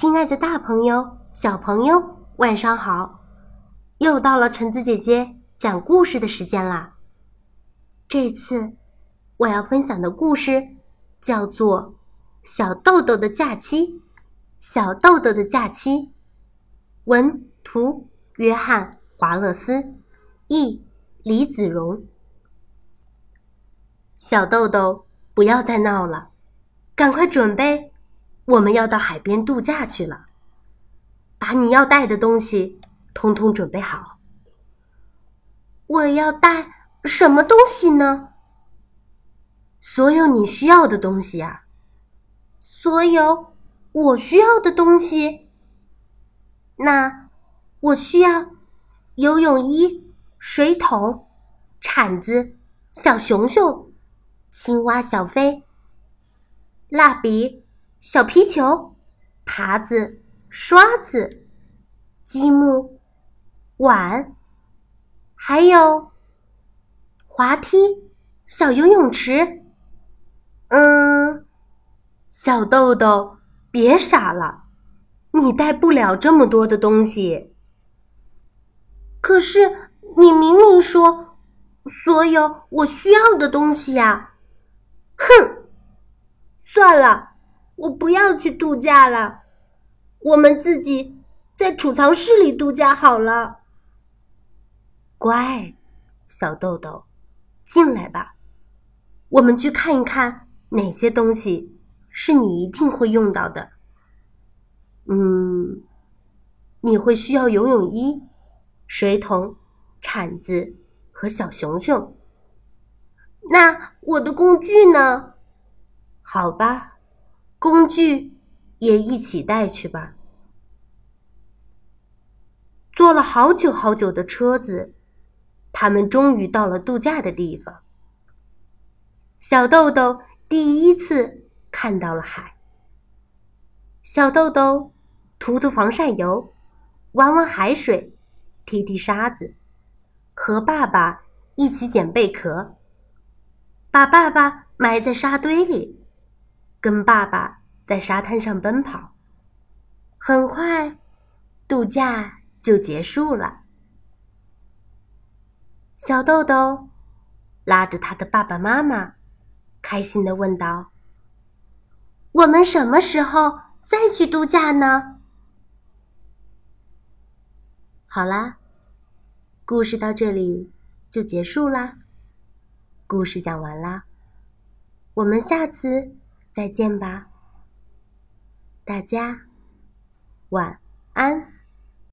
亲爱的，大朋友、小朋友，晚上好！又到了橙子姐姐讲故事的时间啦。这次我要分享的故事叫做《小豆豆的假期》。小豆豆的假期，文图约翰·华勒斯，译李子荣。小豆豆，不要再闹了，赶快准备，我们要到海边度假去了。把你要带的东西通通准备好。我要带。什么东西呢？所有你需要的东西啊！所有我需要的东西。那我需要游泳衣、水桶、铲子、小熊熊、青蛙小飞、蜡笔、小皮球、耙子、刷子、积木、碗，还有。滑梯，小游泳池。嗯，小豆豆，别傻了，你带不了这么多的东西。可是你明明说所有我需要的东西呀！哼，算了，我不要去度假了，我们自己在储藏室里度假好了。乖，小豆豆。进来吧，我们去看一看哪些东西是你一定会用到的。嗯，你会需要游泳衣、水桶、铲子和小熊熊。那我的工具呢？好吧，工具也一起带去吧。坐了好久好久的车子。他们终于到了度假的地方。小豆豆第一次看到了海。小豆豆涂涂防晒油，玩玩海水，踢踢沙子，和爸爸一起捡贝壳，把爸爸埋在沙堆里，跟爸爸在沙滩上奔跑。很快，度假就结束了。小豆豆拉着他的爸爸妈妈，开心的问道：“我们什么时候再去度假呢？”好啦，故事到这里就结束啦。故事讲完啦，我们下次再见吧。大家晚安。